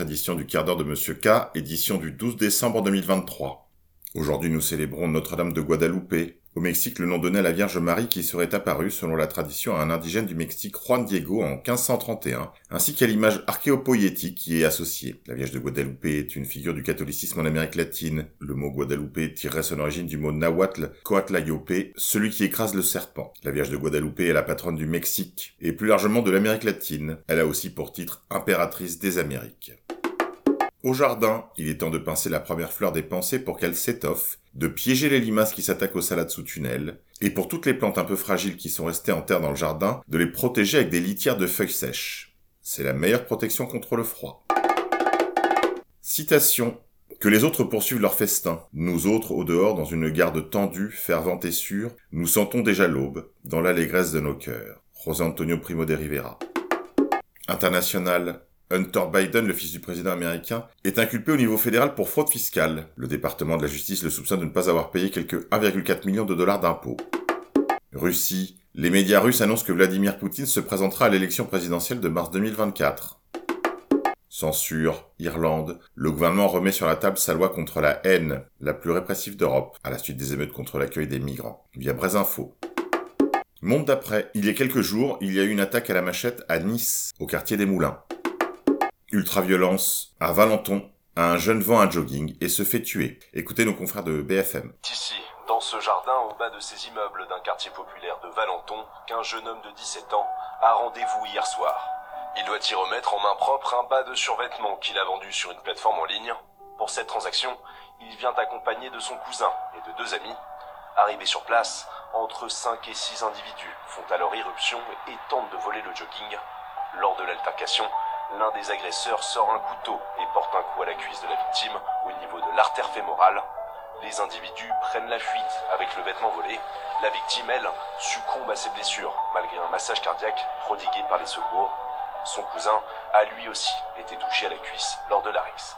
Édition du quart d'heure de Monsieur K, édition du 12 décembre 2023. Aujourd'hui nous célébrons Notre-Dame de Guadalupe, au Mexique, le nom donné à la Vierge Marie qui serait apparue, selon la tradition, à un indigène du Mexique, Juan Diego, en 1531, ainsi qu'à l'image archéopoïétique qui est associée. La Vierge de Guadalupe est une figure du catholicisme en Amérique latine. Le mot Guadalupe tirerait son origine du mot nahuatl, Coatlayope, celui qui écrase le serpent. La Vierge de Guadalupe est la patronne du Mexique, et plus largement de l'Amérique latine. Elle a aussi pour titre impératrice des Amériques. Au jardin, il est temps de pincer la première fleur des pensées pour qu'elle s'étoffe, de piéger les limaces qui s'attaquent aux salades sous tunnel, et pour toutes les plantes un peu fragiles qui sont restées en terre dans le jardin, de les protéger avec des litières de feuilles sèches. C'est la meilleure protection contre le froid. Citation. Que les autres poursuivent leur festin. Nous autres, au dehors, dans une garde tendue, fervente et sûre, nous sentons déjà l'aube, dans l'allégresse de nos cœurs. José Antonio Primo de Rivera. International. Hunter Biden, le fils du président américain, est inculpé au niveau fédéral pour fraude fiscale. Le département de la justice le soupçonne de ne pas avoir payé quelques 1,4 million de dollars d'impôts. Russie. Les médias russes annoncent que Vladimir Poutine se présentera à l'élection présidentielle de mars 2024. Censure, Irlande. Le gouvernement remet sur la table sa loi contre la haine, la plus répressive d'Europe, à la suite des émeutes contre l'accueil des migrants, via Brésinfo. Monde d'après. Il y a quelques jours, il y a eu une attaque à la machette à Nice, au quartier des Moulins. Ultraviolence à Valenton, un jeune vend un jogging et se fait tuer. Écoutez nos confrères de BFM. Ici, dans ce jardin au bas de ces immeubles d'un quartier populaire de Valenton, qu'un jeune homme de 17 ans a rendez-vous hier soir. Il doit y remettre en main propre un bas de survêtement qu'il a vendu sur une plateforme en ligne. Pour cette transaction, il vient accompagné de son cousin et de deux amis. Arrivés sur place, entre 5 et 6 individus font alors irruption et tentent de voler le jogging. Lors de l'altercation, l'un des agresseurs sort un couteau et porte un coup à la cuisse de la victime au niveau de l'artère fémorale. Les individus prennent la fuite avec le vêtement volé. La victime, elle, succombe à ses blessures malgré un massage cardiaque prodigué par les secours. Son cousin a lui aussi été touché à la cuisse lors de l'arrest.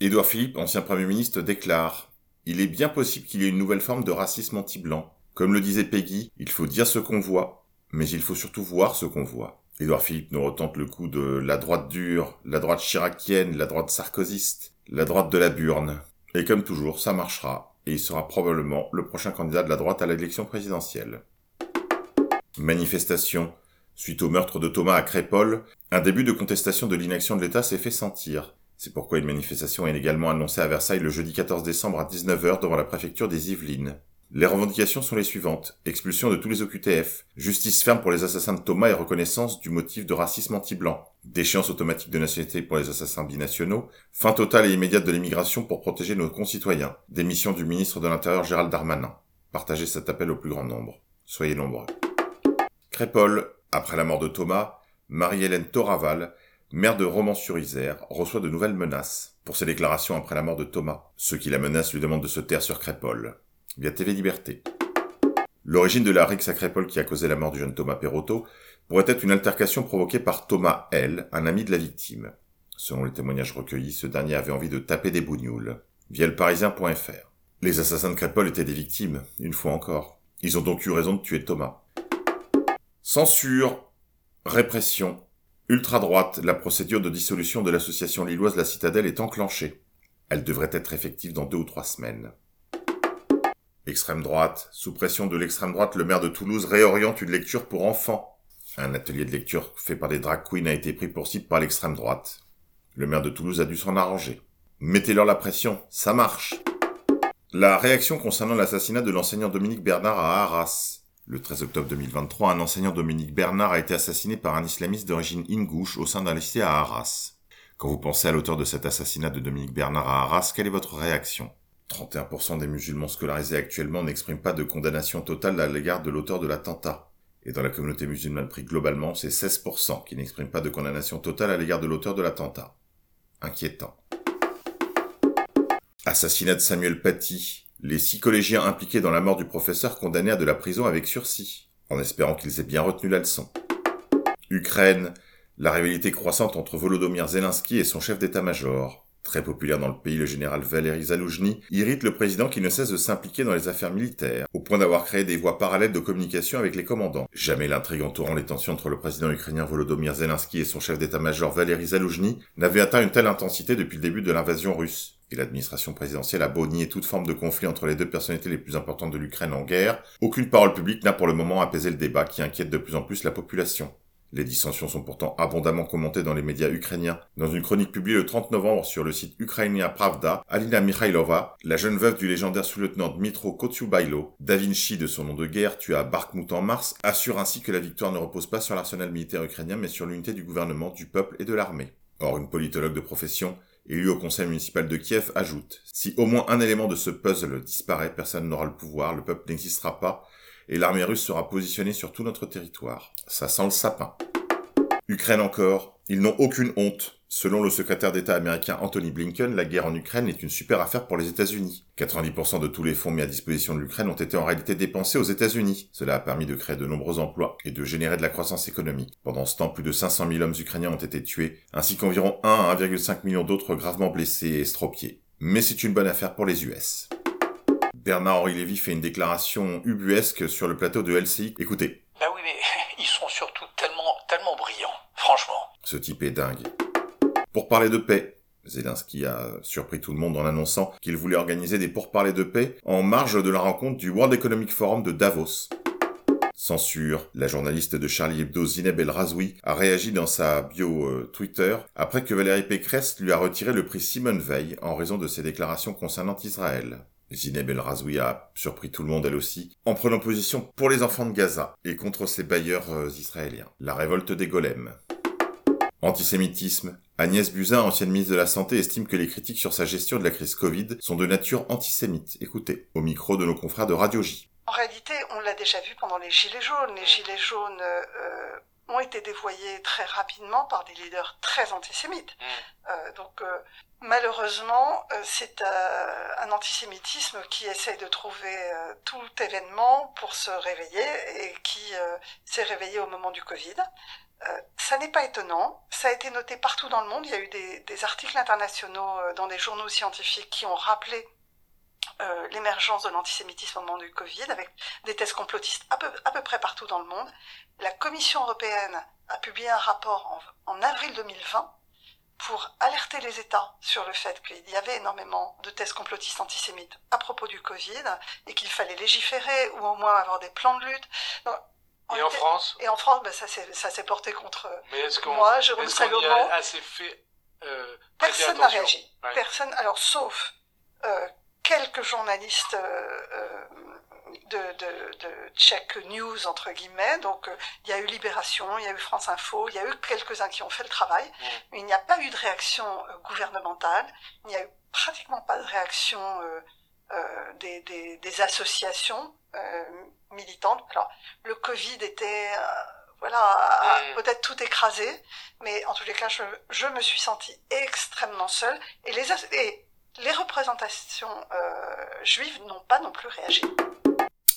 Édouard Philippe, ancien Premier ministre, déclare Il est bien possible qu'il y ait une nouvelle forme de racisme anti-blanc. Comme le disait Peggy, il faut dire ce qu'on voit, mais il faut surtout voir ce qu'on voit. Édouard Philippe nous retente le coup de la droite dure, la droite chiracienne, la droite sarkozyste, la droite de la burne. Et comme toujours, ça marchera, et il sera probablement le prochain candidat de la droite à l'élection présidentielle. Manifestation. Suite au meurtre de Thomas à Crépole, un début de contestation de l'inaction de l'État s'est fait sentir. C'est pourquoi une manifestation est également annoncée à Versailles le jeudi 14 décembre à 19h devant la préfecture des Yvelines. Les revendications sont les suivantes. Expulsion de tous les OQTF, justice ferme pour les assassins de Thomas et reconnaissance du motif de racisme anti-blanc, déchéance automatique de nationalité pour les assassins binationaux, fin totale et immédiate de l'immigration pour protéger nos concitoyens, démission du ministre de l'Intérieur Gérald Darmanin. Partagez cet appel au plus grand nombre. Soyez nombreux. Crépole, après la mort de Thomas, Marie-Hélène Toraval, maire de Romans-sur-Isère, reçoit de nouvelles menaces pour ses déclarations après la mort de Thomas. Ceux qui la menacent lui demandent de se taire sur Crépole via TV Liberté. L'origine de la rixe à Crépole qui a causé la mort du jeune Thomas Perotto pourrait être une altercation provoquée par Thomas L., un ami de la victime. Selon les témoignages recueillis, ce dernier avait envie de taper des bougnoules. Via le parisien.fr. Les assassins de Crépole étaient des victimes, une fois encore. Ils ont donc eu raison de tuer Thomas. Censure, répression, ultra-droite, la procédure de dissolution de l'association lilloise La Citadelle est enclenchée. Elle devrait être effective dans deux ou trois semaines. Extrême droite. Sous pression de l'extrême droite, le maire de Toulouse réoriente une lecture pour enfants. Un atelier de lecture fait par des drag queens a été pris pour cible par l'extrême droite. Le maire de Toulouse a dû s'en arranger. Mettez-leur la pression, ça marche. La réaction concernant l'assassinat de l'enseignant Dominique Bernard à Arras. Le 13 octobre 2023, un enseignant Dominique Bernard a été assassiné par un islamiste d'origine ingouche au sein d'un lycée à Arras. Quand vous pensez à l'auteur de cet assassinat de Dominique Bernard à Arras, quelle est votre réaction? 31% des musulmans scolarisés actuellement n'expriment pas de condamnation totale à l'égard de l'auteur de l'attentat. Et dans la communauté musulmane prise globalement, c'est 16% qui n'expriment pas de condamnation totale à l'égard de l'auteur de l'attentat. Inquiétant. Assassinat de Samuel Paty. Les six collégiens impliqués dans la mort du professeur condamnés à de la prison avec sursis, en espérant qu'ils aient bien retenu la leçon. Ukraine. La rivalité croissante entre Volodymyr Zelensky et son chef d'état-major. Très populaire dans le pays, le général Valéry Zaloujny irrite le président qui ne cesse de s'impliquer dans les affaires militaires, au point d'avoir créé des voies parallèles de communication avec les commandants. Jamais l'intrigue entourant les tensions entre le président ukrainien Volodymyr Zelensky et son chef d'état-major Valéry Zaloujny n'avait atteint une telle intensité depuis le début de l'invasion russe. Et l'administration présidentielle a beau nier toute forme de conflit entre les deux personnalités les plus importantes de l'Ukraine en guerre, aucune parole publique n'a pour le moment apaisé le débat qui inquiète de plus en plus la population. Les dissensions sont pourtant abondamment commentées dans les médias ukrainiens. Dans une chronique publiée le 30 novembre sur le site ukrainien Pravda, Alina Mikhailova, la jeune veuve du légendaire sous-lieutenant Dmitro Kotyubailo, Da Vinci de son nom de guerre, tué à Bakhmut en mars, assure ainsi que la victoire ne repose pas sur l'arsenal militaire ukrainien mais sur l'unité du gouvernement, du peuple et de l'armée. Or, une politologue de profession, élue au conseil municipal de Kiev, ajoute Si au moins un élément de ce puzzle disparaît, personne n'aura le pouvoir, le peuple n'existera pas, et l'armée russe sera positionnée sur tout notre territoire. Ça sent le sapin. Ukraine encore, ils n'ont aucune honte. Selon le secrétaire d'État américain Anthony Blinken, la guerre en Ukraine est une super affaire pour les États-Unis. 90% de tous les fonds mis à disposition de l'Ukraine ont été en réalité dépensés aux États-Unis. Cela a permis de créer de nombreux emplois et de générer de la croissance économique. Pendant ce temps, plus de 500 000 hommes ukrainiens ont été tués, ainsi qu'environ 1 à 1,5 million d'autres gravement blessés et estropiés. Mais c'est une bonne affaire pour les US. Bernard-Henri Lévy fait une déclaration ubuesque sur le plateau de LCI. Écoutez. Ben oui, mais ils sont surtout tellement, tellement brillants, franchement. Ce type est dingue. Pour parler de paix, Zelensky a surpris tout le monde en annonçant qu'il voulait organiser des pourparlers de paix en marge de la rencontre du World Economic Forum de Davos. Censure, la journaliste de Charlie Hebdo Zineb El Razoui a réagi dans sa bio euh, Twitter après que Valérie Pécresse lui a retiré le prix Simone Veil en raison de ses déclarations concernant Israël. Zineb El Razoui a surpris tout le monde elle aussi, en prenant position pour les enfants de Gaza et contre ses bailleurs euh, israéliens. La révolte des golems. Antisémitisme. Agnès Buzyn, ancienne ministre de la Santé, estime que les critiques sur sa gestion de la crise Covid sont de nature antisémite. Écoutez, au micro de nos confrères de Radio J. En réalité, on l'a déjà vu pendant les Gilets jaunes. Les Gilets jaunes euh, ont été dévoyés très rapidement par des leaders très antisémites. Mm. Euh, donc euh, malheureusement, euh, c'est un antisémitisme qui essaye de trouver tout événement pour se réveiller et qui s'est réveillé au moment du Covid. ça n'est pas étonnant, ça a été noté partout dans le monde, il y a eu des, des articles internationaux dans des journaux scientifiques qui ont rappelé euh, l'émergence de l'antisémitisme au moment du Covid, avec des thèses complotistes à peu, à peu, près partout dans le monde. La Commission européenne a publié un rapport en, en avril 2020 pour alerter les États sur le fait qu'il y avait énormément de thèses complotistes antisémites à propos du Covid et qu'il fallait légiférer ou au moins avoir des plans de lutte. Donc, et en France? Et en France, ben, ça s'est porté contre Mais est-ce qu'on moi, Jérôme est qu a assez fait euh, Personne n'a réagi. Ouais. Personne, alors sauf euh, quelques journalistes euh, euh, de, de, de check news entre guillemets. Donc euh, il y a eu Libération, il y a eu France Info, il y a eu quelques-uns qui ont fait le travail, mmh. mais il n'y a pas eu de réaction euh, gouvernementale, il n'y a eu pratiquement pas de réaction des, des, des, associations militantes. Alors le Covid était voilà, mmh. peut-être tout écrasé, mais en tous les cas, je, je me suis sentie extrêmement seule. Et les, et les représentations euh, juives n'ont pas non plus réagi.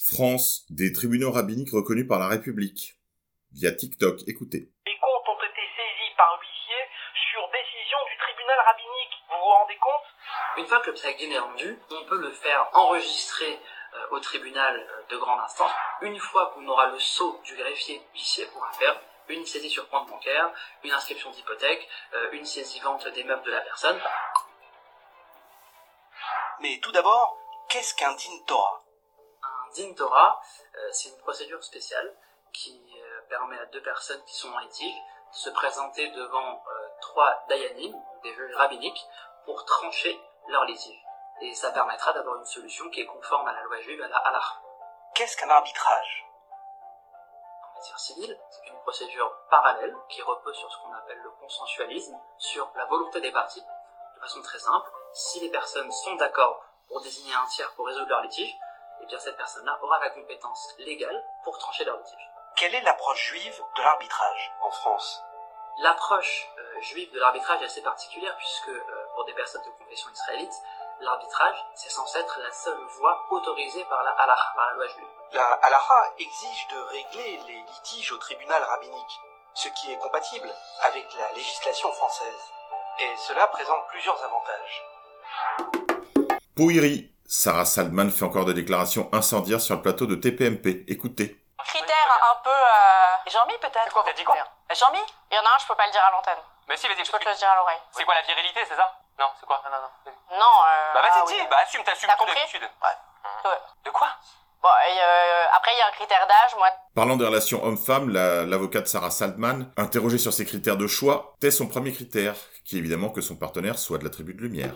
France, des tribunaux rabbiniques reconnus par la République. Via TikTok, écoutez. Les comptes ont été saisis par huissier sur décision du tribunal rabbinique. Vous vous rendez compte? Une fois que le psaque est rendu, on peut le faire enregistrer euh, au tribunal euh, de grande instance. Une fois qu'on aura le sceau du greffier, l'huissier pourra faire une saisie sur compte bancaire, une inscription d'hypothèque, euh, une saisie vente des meubles de la personne. Mais tout d'abord, qu'est-ce qu'un din Torah? Un din Torah, euh, c'est une procédure spéciale qui euh, permet à deux personnes qui sont en litige de se présenter devant euh, trois dayanim, des juges rabbiniques, pour trancher leur litige. Et ça permettra d'avoir une solution qui est conforme à la loi juive, à la halakha. Qu'est-ce qu'un arbitrage? En matière civile, c'est une procédure parallèle qui repose sur ce qu'on appelle le consensualisme, sur la volonté des parties, de façon très simple si les personnes sont d'accord pour désigner un tiers pour résoudre leur litige, eh bien cette personne-là aura la compétence légale pour trancher leur litige. Quelle est l'approche juive de l'arbitrage en France? L'approche euh, juive de l'arbitrage est assez particulière puisque euh, pour des personnes de confession israélite, l'arbitrage c'est censé être la seule voie autorisée par la halakha, par la loi juive. La halakha exige de régler les litiges au tribunal rabbinique, ce qui est compatible avec la législation française. Et cela présente plusieurs avantages. Pouillerie. Sarah Saldman fait encore des déclarations incendiaires sur le plateau de TPMP. Écoutez. Critères un peu... Euh... Jean-Mi peut-être Quoi, t'as dit quoi Jean-Mi Il y en a un, je peux pas le dire à l'antenne. Mais si, vas-y, Je peux te le dire à l'oreille. C'est quoi la virilité, c'est ça Non, c'est quoi Non, non, non. Non, euh... Bah vas-y, ah, dis, oui. bah assume, t'assumes T'as tout compris d'habitude. Ouais. De quoi Bon, et euh, après, il y a un critère d'âge. Moi, Parlant des relations hommes-femmes, la- l'avocate Sarah Saldman, interrogée sur ses critères de choix, tait son premier critère, qui est évidemment que son partenaire soit de la tribu de lumière.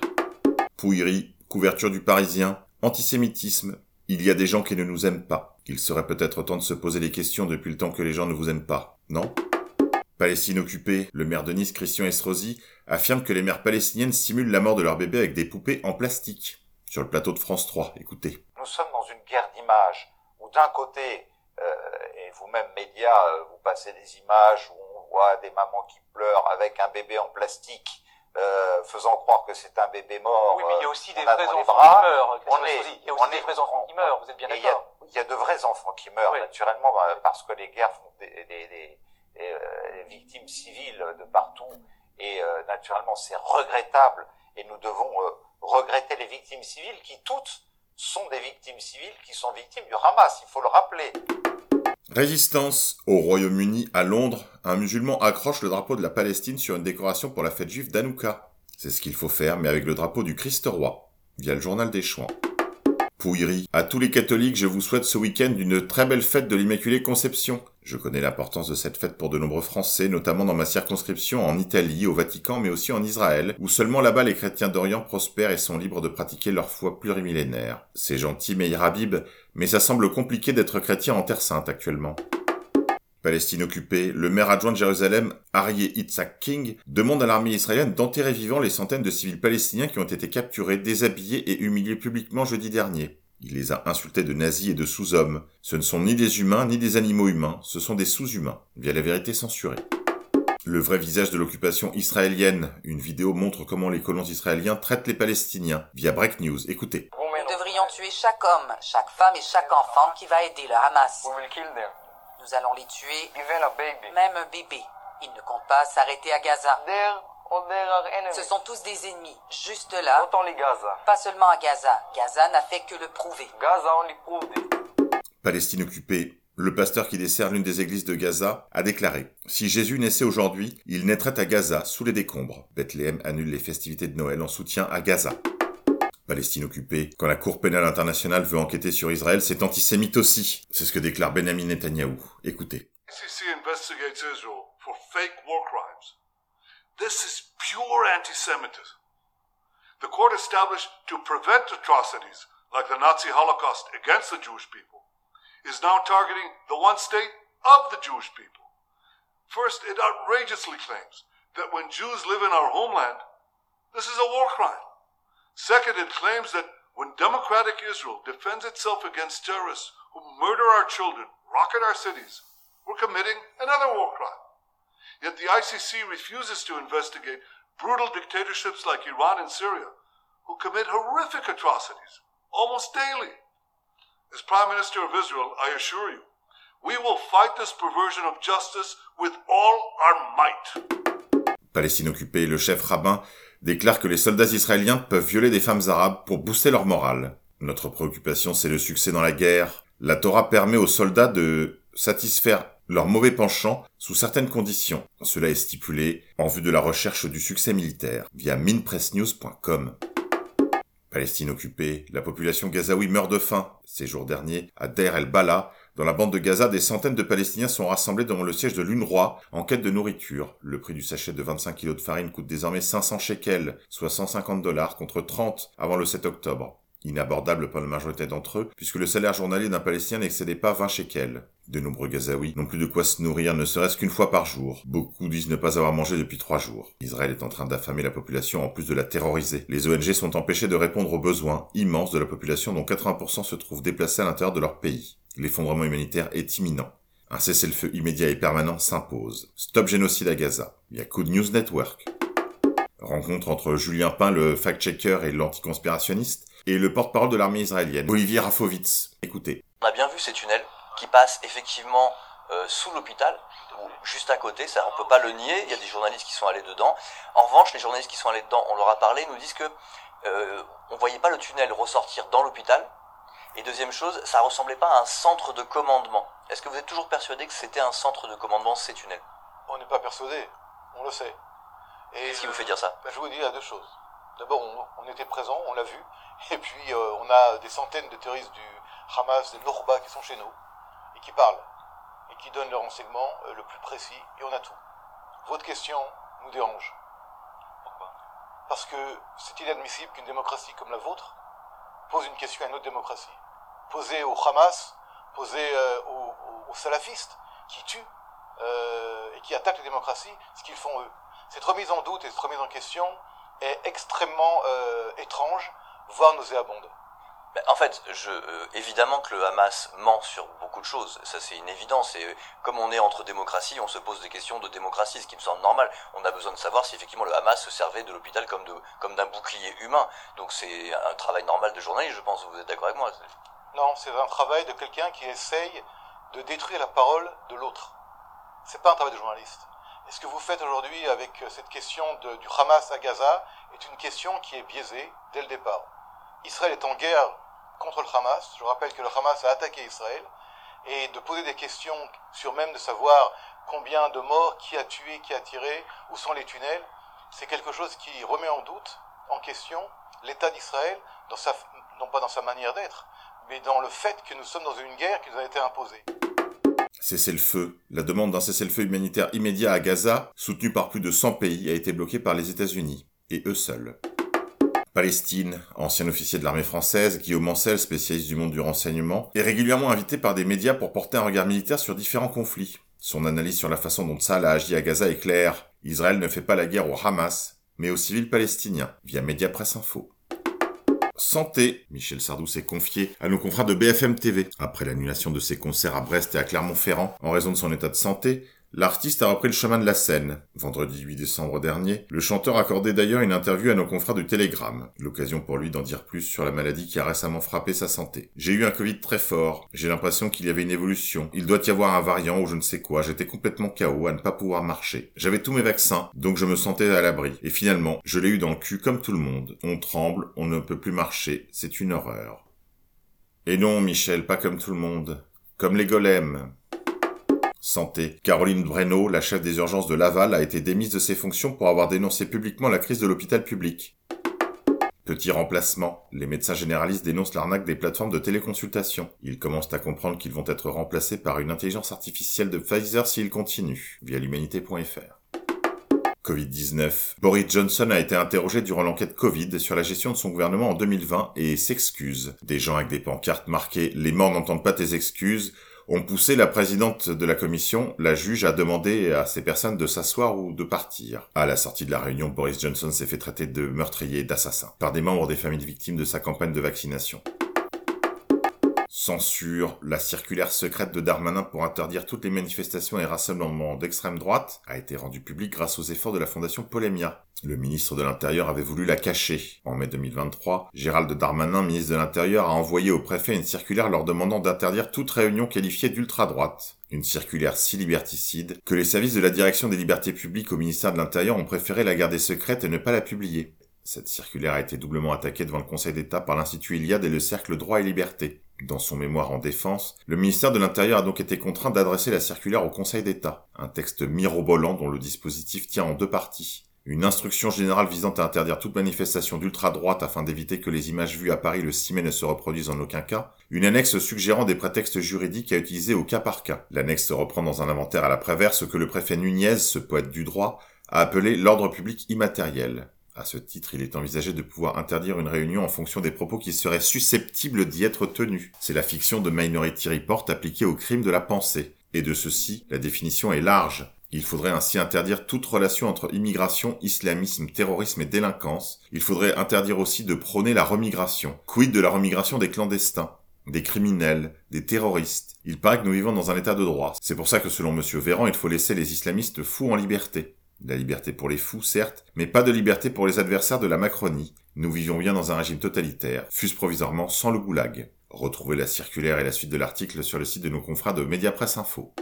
Pouillerie, couverture du Parisien, antisémitisme, il y a des gens qui ne nous aiment pas. Il serait peut-être temps de se poser les questions depuis le temps que les gens ne vous aiment pas, non? Palestine occupée, le maire de Nice, Christian Estrosi, affirme que les mères palestiniennes simulent la mort de leur bébé avec des poupées en plastique. Sur le plateau de France 3, écoutez. nous sommes dans une guerre d'images où d'un côté, euh, et vous-même médias, euh, vous passez des images où on voit des mamans qui pleurent avec un bébé en plastique, euh, faisant croire que c'est un bébé mort. Oui, mais il y a euh, aussi des vrais enfants bras. qui meurent. On est-. Il y a on des est- vrais enfants qui meurent, vous êtes bien il y, d'accord il y a de vrais enfants qui meurent, Oui. naturellement, euh, parce que les guerres font des, des- des- des, euh, des victimes civiles de partout. Et euh, naturellement, c'est regrettable. Et nous devons euh, regretter les victimes civiles qui toutes sont des victimes civiles qui sont victimes du Hamas, il faut le rappeler. Résistance. Au Royaume-Uni, à Londres, un musulman accroche le drapeau de la Palestine sur une décoration pour la fête juive d'Hanouka. C'est ce qu'il faut faire, mais avec le drapeau du Christ roi, via le journal des Chouans. Pouillerie. À tous les catholiques, je vous souhaite ce week-end une très belle fête de l'Immaculée Conception. Je connais l'importance de cette fête pour de nombreux Français, notamment dans ma circonscription en Italie, au Vatican, mais aussi en Israël, où seulement là-bas les chrétiens d'Orient prospèrent et sont libres de pratiquer leur foi plurimillénaire. C'est gentil, Meir Habib, mais ça semble compliqué d'être chrétien en Terre Sainte actuellement. Palestine occupée, le maire adjoint de Jérusalem, Aryeh Itzhak King, demande à l'armée israélienne d'enterrer vivants les centaines de civils palestiniens qui ont été capturés, déshabillés et humiliés publiquement jeudi dernier. Il les a insultés de nazis et de sous-hommes. Ce ne sont ni des humains ni des animaux humains, ce sont des sous-humains, via la vérité censurée. Le vrai visage de l'occupation israélienne. Une vidéo montre comment les colons israéliens traitent les Palestiniens, via Break News. Écoutez. Nous devrions tuer chaque homme, chaque femme et chaque enfant qui va aider le Hamas. Nous allons les tuer, même un bébé. Ils ne comptent pas s'arrêter à Gaza. Ce sont tous des ennemis, juste là, pas seulement à Gaza. Gaza n'a fait que le prouver. Palestine occupée. Le pasteur qui dessert l'une des églises de Gaza a déclaré Si Jésus naissait aujourd'hui, il naîtrait à Gaza, sous les décombres. Bethléem annule les festivités de Noël en soutien à Gaza. Palestine occupée. Quand la Cour pénale internationale veut enquêter sur Israël, c'est antisémite aussi. C'est ce que déclare Benjamin Netanyahou. Écoutez. Pure. The court established to prevent atrocities like the Nazi Holocaust against the Jewish people is now targeting the one state of the Jewish people. First, it outrageously claims that when Jews live in our homeland, this is a war crime. Second, it claims that when democratic Israel defends itself against terrorists who murder our children, rocket our cities, we're committing another war crime. Yet the ICC refuses to investigate brutal dictatorships like Iran and Syria, who commit horrific atrocities almost daily. As Prime Minister of Israel, I assure you, we will fight this perversion of justice with all our might. Palestine occupée, le chef rabbin déclare que les soldats israéliens peuvent violer des femmes arabes pour booster leur morale. Notre préoccupation, c'est le succès dans la guerre. La Torah permet aux soldats de satisfaire leur mauvais penchant sous certaines conditions. Cela est stipulé en vue de la recherche du succès militaire via minpressnews.com. Palestine occupée, la population gazaoui meurt de faim. Ces jours derniers, à Deir el-Bala, dans la bande de Gaza, des centaines de Palestiniens sont rassemblés devant le siège de l'UNRWA en quête de nourriture. Le prix du sachet de 25 kg de farine coûte désormais 500 shekels, soit 150 dollars contre 30 avant le 7 octobre. Inabordable pour la majorité d'entre eux, puisque le salaire journalier d'un Palestinien n'excédait pas 20 shekels. De nombreux Gazaouis n'ont plus de quoi se nourrir ne serait-ce qu'une fois par jour. Beaucoup disent ne pas avoir mangé depuis trois jours. Israël est en train d'affamer la population en plus de la terroriser. Les ONG sont empêchées de répondre aux besoins immenses de la population dont 80% se trouvent déplacés à l'intérieur de leur pays. L'effondrement humanitaire est imminent. Un cessez-le-feu immédiat et permanent s'impose. Stop génocide à Gaza. Via Good News Network. Rencontre entre Julien Pain, le fact-checker et l'anticonspirationniste, et le porte-parole de l'armée israélienne, Olivier Rafovitz. Écoutez. On a bien vu ces tunnels qui passent effectivement euh, sous l'hôpital, juste à côté, ça on peut pas le nier, il y a des journalistes qui sont allés dedans. En revanche, les journalistes qui sont allés dedans, on leur a parlé, nous disent que euh, on voyait pas le tunnel ressortir dans l'hôpital. Et deuxième chose, ça ressemblait pas à un centre de commandement. Est-ce que vous êtes toujours persuadé que c'était un centre de commandement ces tunnels? On n'est pas persuadé, on le sait. Qu'est-ce qui vous fait dire ça? Ben, Je vous dis il y a deux choses. D'abord, on, était présent, on l'a vu, et puis euh, on a des centaines de terroristes du Hamas, des Norba qui sont chez nous, et qui parlent, et qui donnent le renseignement euh, le plus précis, et on a tout. Votre question nous dérange. Pourquoi? Parce que c'est inadmissible qu'une démocratie comme la vôtre pose une question à une autre démocratie. Posée au Hamas, posée euh, aux, salafistes, qui tuent et qui attaquent la démocratie, ce qu'ils font eux. Cette remise en doute et cette remise en question est extrêmement euh, étrange, voire nauséabonde. En fait, euh, évidemment que le Hamas ment sur beaucoup de choses, ça c'est une évidence. Et comme on est entre démocraties, on se pose des questions de démocratie, ce qui me semble normal. On a besoin de savoir si effectivement le Hamas se servait de l'hôpital comme d'un bouclier humain. Donc c'est un travail normal de journaliste, je pense. Vous êtes d'accord avec moi Non, c'est un travail de quelqu'un qui essaye de détruire la parole de l'autre. C'est pas un travail de journaliste. Et ce que vous faites aujourd'hui avec euh, cette question du Hamas à Gaza est une question qui est biaisée dès le départ. Israël est en guerre contre le Hamas. Je rappelle que le Hamas a attaqué Israël. Et de poser des questions sur même de savoir combien de morts, qui a tué, qui a tiré, où sont les tunnels, c'est quelque chose qui remet en doute, en question, l'État d'Israël, non pas dans sa manière d'être, mais dans le fait que nous sommes dans une guerre qui nous a été imposée. Cessez-le-feu. La demande d'un cessez-le-feu humanitaire immédiat à Gaza, soutenue par plus de 100 pays, a été bloquée par les États-Unis, et eux seuls. Palestine, ancien officier de l'armée française, Guillaume Ancel, spécialiste du monde du renseignement, est régulièrement invité par des médias pour porter un regard militaire sur différents conflits. Son analyse sur la façon dont Salah a agi à Gaza est claire. Israël ne fait pas la guerre au Hamas, mais aux civils palestiniens, via Média Presse Info. Santé. Michel Sardou s'est confié à nos confrères de BFM TV. Après l'annulation de ses concerts à Brest et à Clermont-Ferrand en raison de son état de santé, L'artiste a repris le chemin de la scène. Vendredi 8 décembre dernier, le chanteur accordait d'ailleurs une interview à nos confrères du Télégramme. L'occasion pour lui d'en dire plus sur la maladie qui a récemment frappé sa santé. J'ai eu un Covid très fort. J'ai l'impression qu'il y avait une évolution. Il doit y avoir un variant ou je ne sais quoi. J'étais complètement KO à ne pas pouvoir marcher. J'avais tous mes vaccins, donc je me sentais à l'abri. Et finalement, je l'ai eu dans le cul comme tout le monde. On tremble, on ne peut plus marcher. C'est une horreur. Et non, Michel, pas comme tout le monde. Comme les golems. Santé. Caroline Breno, la chef des urgences de Laval, a été démise de ses fonctions pour avoir dénoncé publiquement la crise de l'hôpital public. Petit remplacement. Les médecins généralistes dénoncent l'arnaque des plateformes de téléconsultation. Ils commencent à comprendre qu'ils vont être remplacés par une intelligence artificielle de Pfizer s'ils continuent, via l'humanité.fr. Covid-19. Boris Johnson a été interrogé durant l'enquête Covid sur la gestion de son gouvernement en 2020 et s'excuse. Des gens avec des pancartes marquées « Les morts n'entendent pas tes excuses » ont poussé la présidente de la commission, la juge, à demander à ces personnes de s'asseoir ou de partir. À la sortie de la réunion, Boris Johnson s'est fait traiter de meurtrier et d'assassin par des membres des familles victimes de sa campagne de vaccination. Censure, la circulaire secrète de Darmanin pour interdire toutes les manifestations et rassemblements d'extrême droite a été rendue publique grâce aux efforts de la fondation Polémia. Le ministre de l'Intérieur avait voulu la cacher. En mai 2023, Gérald Darmanin, ministre de l'Intérieur, a envoyé au préfet une circulaire leur demandant d'interdire toute réunion qualifiée d'ultra-droite. Une circulaire si liberticide que les services de la direction des libertés publiques au ministère de l'Intérieur ont préféré la garder secrète et ne pas la publier. Cette circulaire a été doublement attaquée devant le Conseil d'État par l'Institut Iliade et le Cercle Droit et Liberté. Dans son mémoire en défense, le ministère de l'Intérieur a donc été contraint d'adresser la circulaire au Conseil d'État, un texte mirobolant dont le dispositif tient en deux parties. Une instruction générale visant à interdire toute manifestation d'ultra-droite afin d'éviter que les images vues à Paris le 6 mai ne se reproduisent en aucun cas. Une annexe suggérant des prétextes juridiques à utiliser au cas par cas. L'annexe reprend dans un inventaire à la Prévert ce que le préfet Nunez, ce poète du droit, a appelé l'ordre public immatériel. À ce titre, il est envisagé de pouvoir interdire une réunion en fonction des propos qui seraient susceptibles d'y être tenus. C'est la fiction de Minority Report appliquée au crime de la pensée. Et de ceci, la définition est large. Il faudrait ainsi interdire toute relation entre immigration, islamisme, terrorisme et délinquance. Il faudrait interdire aussi de prôner la remigration. Quid de la remigration des clandestins des criminels, des terroristes? Il paraît que nous vivons dans un état de droit. C'est pour ça que selon M. Véran, il faut laisser les islamistes fous en liberté. La liberté pour les fous, certes, mais pas de liberté pour les adversaires de la Macronie. Nous vivions bien dans un régime totalitaire, fût-ce provisoirement sans le goulag. Retrouvez la circulaire et la suite de l'article sur le site de nos confrères de Mediapresse Info.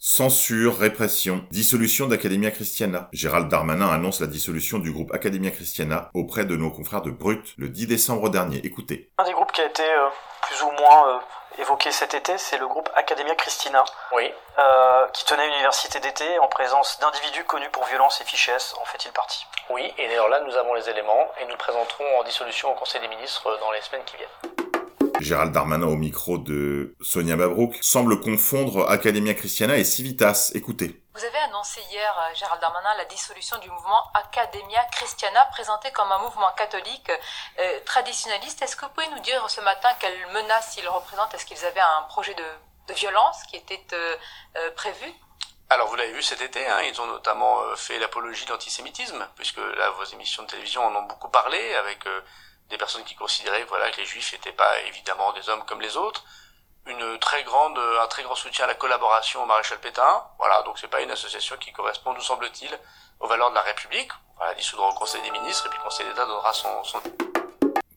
Censure, répression, dissolution d'Academia Christiana. Gérald Darmanin annonce la dissolution du groupe Academia Christiana auprès de nos confrères de Brut le 10 décembre dernier. Écoutez. Un des groupes qui a été euh, plus ou moins euh, évoqué cet été, c'est le groupe Academia Christina. Oui. Euh, qui tenait une université d'été en présence d'individus connus pour violence et fichesse. En fait-il partie Oui, et d'ailleurs là, nous avons les éléments et nous le présenterons en dissolution au Conseil des ministres dans les semaines qui viennent. Gérald Darmanin au micro de Sonia Mabrouk semble confondre Academia Christiana et Civitas. Écoutez. Vous avez annoncé hier, euh, Gérald Darmanin, la dissolution du mouvement Academia Christiana, présenté comme un mouvement catholique euh, traditionnaliste. Est-ce que vous pouvez nous dire ce matin quelle menace ils représentent? Est-ce qu'ils avaient un projet de, de violence qui était euh, euh, prévu? Alors vous l'avez vu cet été, hein, ils ont notamment euh, fait l'apologie de l'antisémitisme, puisque là vos émissions de télévision en ont beaucoup parlé, avec euh, des personnes qui considéraient voilà que les juifs n'étaient pas évidemment des hommes comme les autres. Une très grande, un très grand soutien à la collaboration au maréchal Pétain. Voilà, donc c'est pas une association qui correspond, nous semble-t-il, aux valeurs de la République. Dissoudre au Conseil des ministres et puis le Conseil d'État donnera son, son...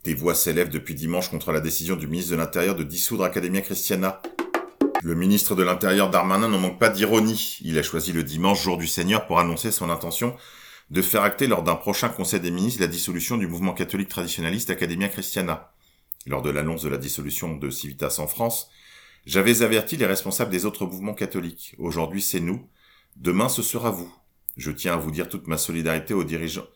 Des voix s'élèvent depuis dimanche contre la décision du ministre de l'Intérieur de dissoudre Academia Christiana. Le ministre de l'Intérieur Darmanin n'en manque pas d'ironie. Il a choisi le dimanche, jour du Seigneur, pour annoncer son intention de faire acter lors d'un prochain Conseil des ministres la dissolution du mouvement catholique traditionnaliste Academia Christiana. Lors de l'annonce de la dissolution de Civitas en France, j'avais averti les responsables des autres mouvements catholiques. Aujourd'hui, c'est nous. Demain, ce sera vous. Je tiens à vous dire toute ma solidarité aux dirigeants.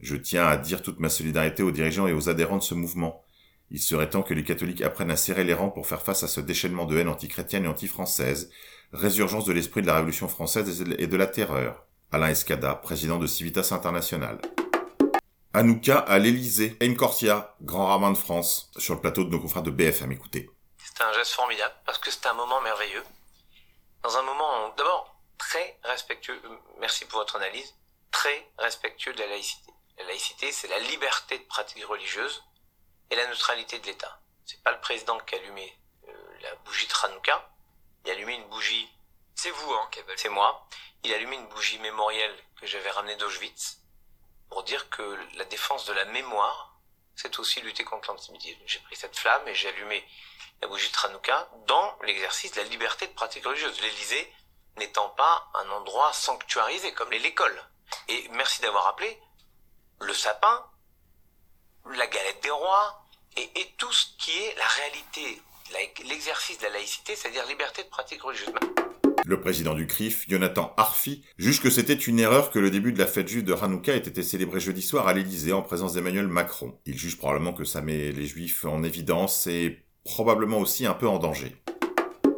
Je tiens à dire toute ma solidarité aux dirigeants et aux adhérents de ce mouvement. Il serait temps que les catholiques apprennent à serrer les rangs pour faire face à ce déchaînement de haine antichrétienne et anti-française, résurgence de l'esprit de la Révolution française et de la terreur. Alain Escada, président de Civitas International. Anouka à l'Elysée. Aime Corsia, grand rabbin de France, sur le plateau de nos confrères de BFM. Écoutez. C'est un geste formidable parce que c'est un moment merveilleux. Dans un moment, d'abord, très respectueux, merci pour votre analyse, très respectueux de la laïcité. La laïcité, c'est la liberté de pratique religieuse et la neutralité de l'État. C'est pas le président qui a allumé euh, la bougie de Hanouka. Il a allumé une bougie. C'est vous, hein, C'est moi. Il a allumé une bougie mémorielle que j'avais ramenée d'Auschwitz pour dire que la défense de la mémoire, c'est aussi lutter contre l'antisémitisme. J'ai pris cette flamme et j'ai allumé la bougie de Hanouka dans l'exercice de la liberté de pratique religieuse. L'Élysée n'étant pas un endroit sanctuarisé comme l'est l'école. Et merci d'avoir rappelé le sapin, la galette des rois et tout ce qui est la réalité, l'exercice de la laïcité, c'est-à-dire liberté de pratique religieuse. Le président du CRIF, Jonathan Arfi, juge que c'était une erreur que le début de la fête juive de Hanouka ait été célébré jeudi soir à l'Élysée en présence d'Emmanuel Macron. Il juge probablement que ça met les juifs en évidence et probablement aussi un peu en danger.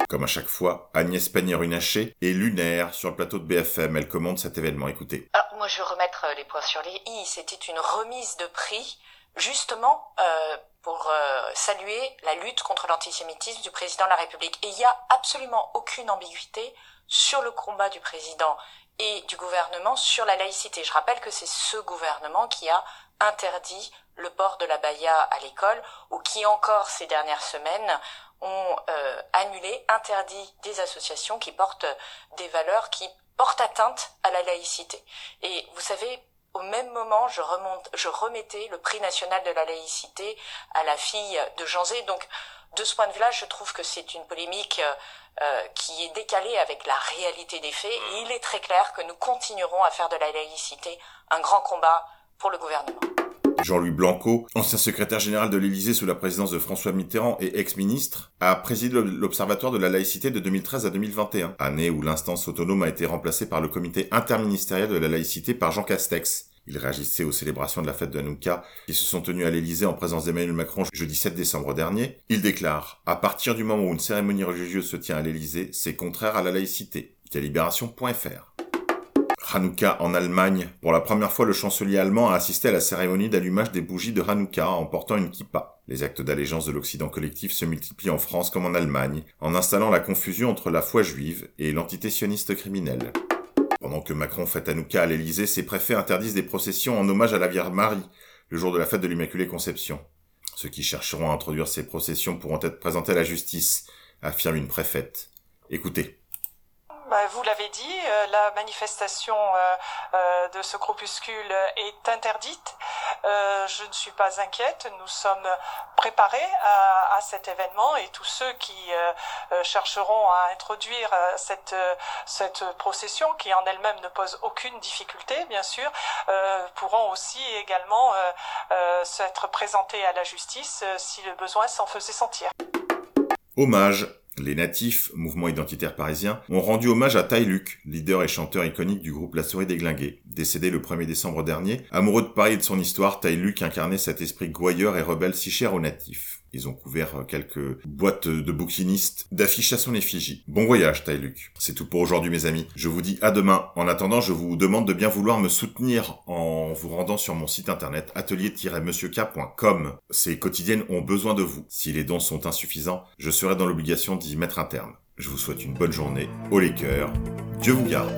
Comme à chaque fois, Agnès Pannier-Runacher est lunaire sur le plateau de BFM. Elle commande cet événement. Écoutez. Alors, moi, je veux remettre les points sur les i. C'était une remise de prix, justement, euh, pour euh, saluer la lutte contre l'antisémitisme du président de la République. Et il n'y a absolument aucune ambiguïté sur le combat du président et du gouvernement sur la laïcité. Je rappelle que c'est ce gouvernement qui a interdit le port de la baya à l'école ou qui encore ces dernières semaines ont euh, annulé, interdit des associations qui portent des valeurs qui portent atteinte à la laïcité. Et vous savez, au même moment, je, remonte, je remettais le prix national de la laïcité à la fille de Jean Zé. Donc, de ce point de vue-là, je trouve que c'est une polémique euh, qui est décalée avec la réalité des faits. Et il est très clair que nous continuerons à faire de la laïcité un grand combat pour le gouvernement. Jean-Louis Blanco, ancien secrétaire général de l'Élysée sous la présidence de François Mitterrand et ex-ministre, a présidé l'Observatoire de la laïcité de 2013 à 2021, année où l'instance autonome a été remplacée par le comité interministériel de la laïcité par Jean Castex. Il réagissait aux célébrations de la fête de qui se sont tenues à l'Élysée en présence d'Emmanuel Macron jeudi 7 décembre dernier. Il déclare « À partir du moment où une cérémonie religieuse se tient à l'Élysée, c'est contraire à la laïcité. » Hanouka en Allemagne. Pour la première fois, le chancelier allemand a assisté à la cérémonie d'allumage des bougies de Hanouka en portant une kippa. Les actes d'allégeance de l'Occident collectif se multiplient en France comme en Allemagne, en installant la confusion entre la foi juive et l'entité sioniste criminelle. Pendant que Macron fête Hanouka à l'Élysée, ses préfets interdisent des processions en hommage à la Vierge Marie, le jour de la fête de l'Immaculée Conception. Ceux qui chercheront à introduire ces processions pourront être présentés à la justice, affirme une préfète. Écoutez. Bah, vous l'avez dit, euh, la manifestation euh, euh, de ce groupuscule est interdite. je ne suis pas inquiète. Nous sommes préparés à, cet événement et tous ceux qui chercheront à introduire cette, cette procession, qui en elle-même ne pose aucune difficulté, bien sûr, pourront aussi également s'être présentés à la justice si le besoin s'en faisait sentir. Hommage les natifs, mouvement identitaire parisien, ont rendu hommage à Tai Luc, leader et chanteur iconique du groupe La Souris Glingués. Décédé le 1er décembre dernier, amoureux de Paris et de son histoire, Tai Luc incarnait cet esprit gouailleur et rebelle si cher aux natifs. Ils ont couvert euh, quelques boîtes de bouquinistes d'affiches à son effigie. Bon voyage, Luc. C'est tout pour aujourd'hui, mes amis. Je vous dis à demain. En attendant, je vous demande de bien vouloir me soutenir en vous rendant sur mon site internet atelier-monsieurk.com. Ces quotidiennes ont besoin de vous. Si les dons sont insuffisants, je serai dans l'obligation d'y mettre un terme. Je vous souhaite une bonne journée. Au les cœurs. Dieu vous garde.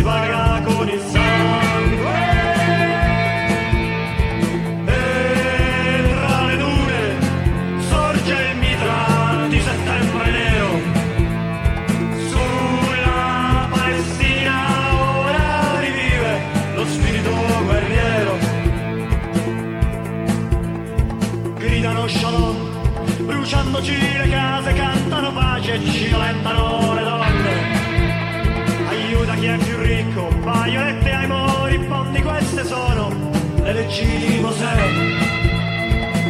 Divine. Leggi di Mosè.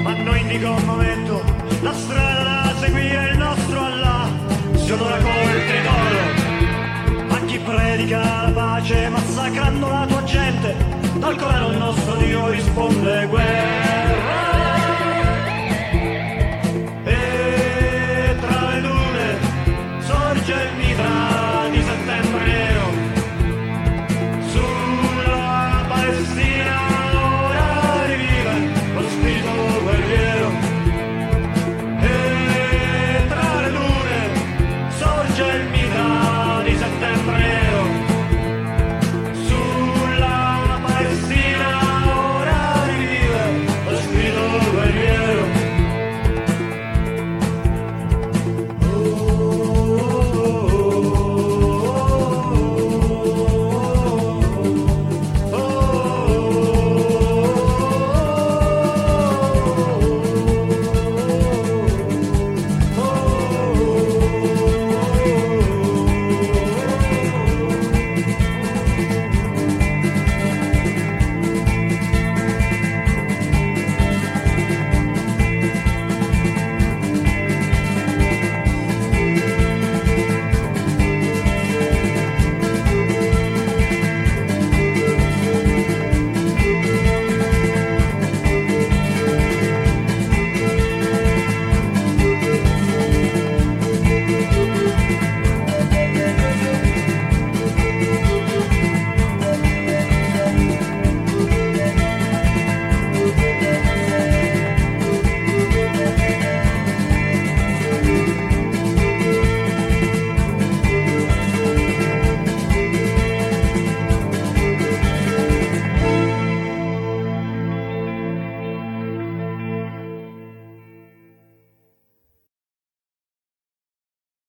Ma noi indico un momento, la strada da seguire, il nostro Allah, si onora col tricolore. A chi predica la pace, massacrando la tua gente, dal Corano il nostro Dio risponde guerra.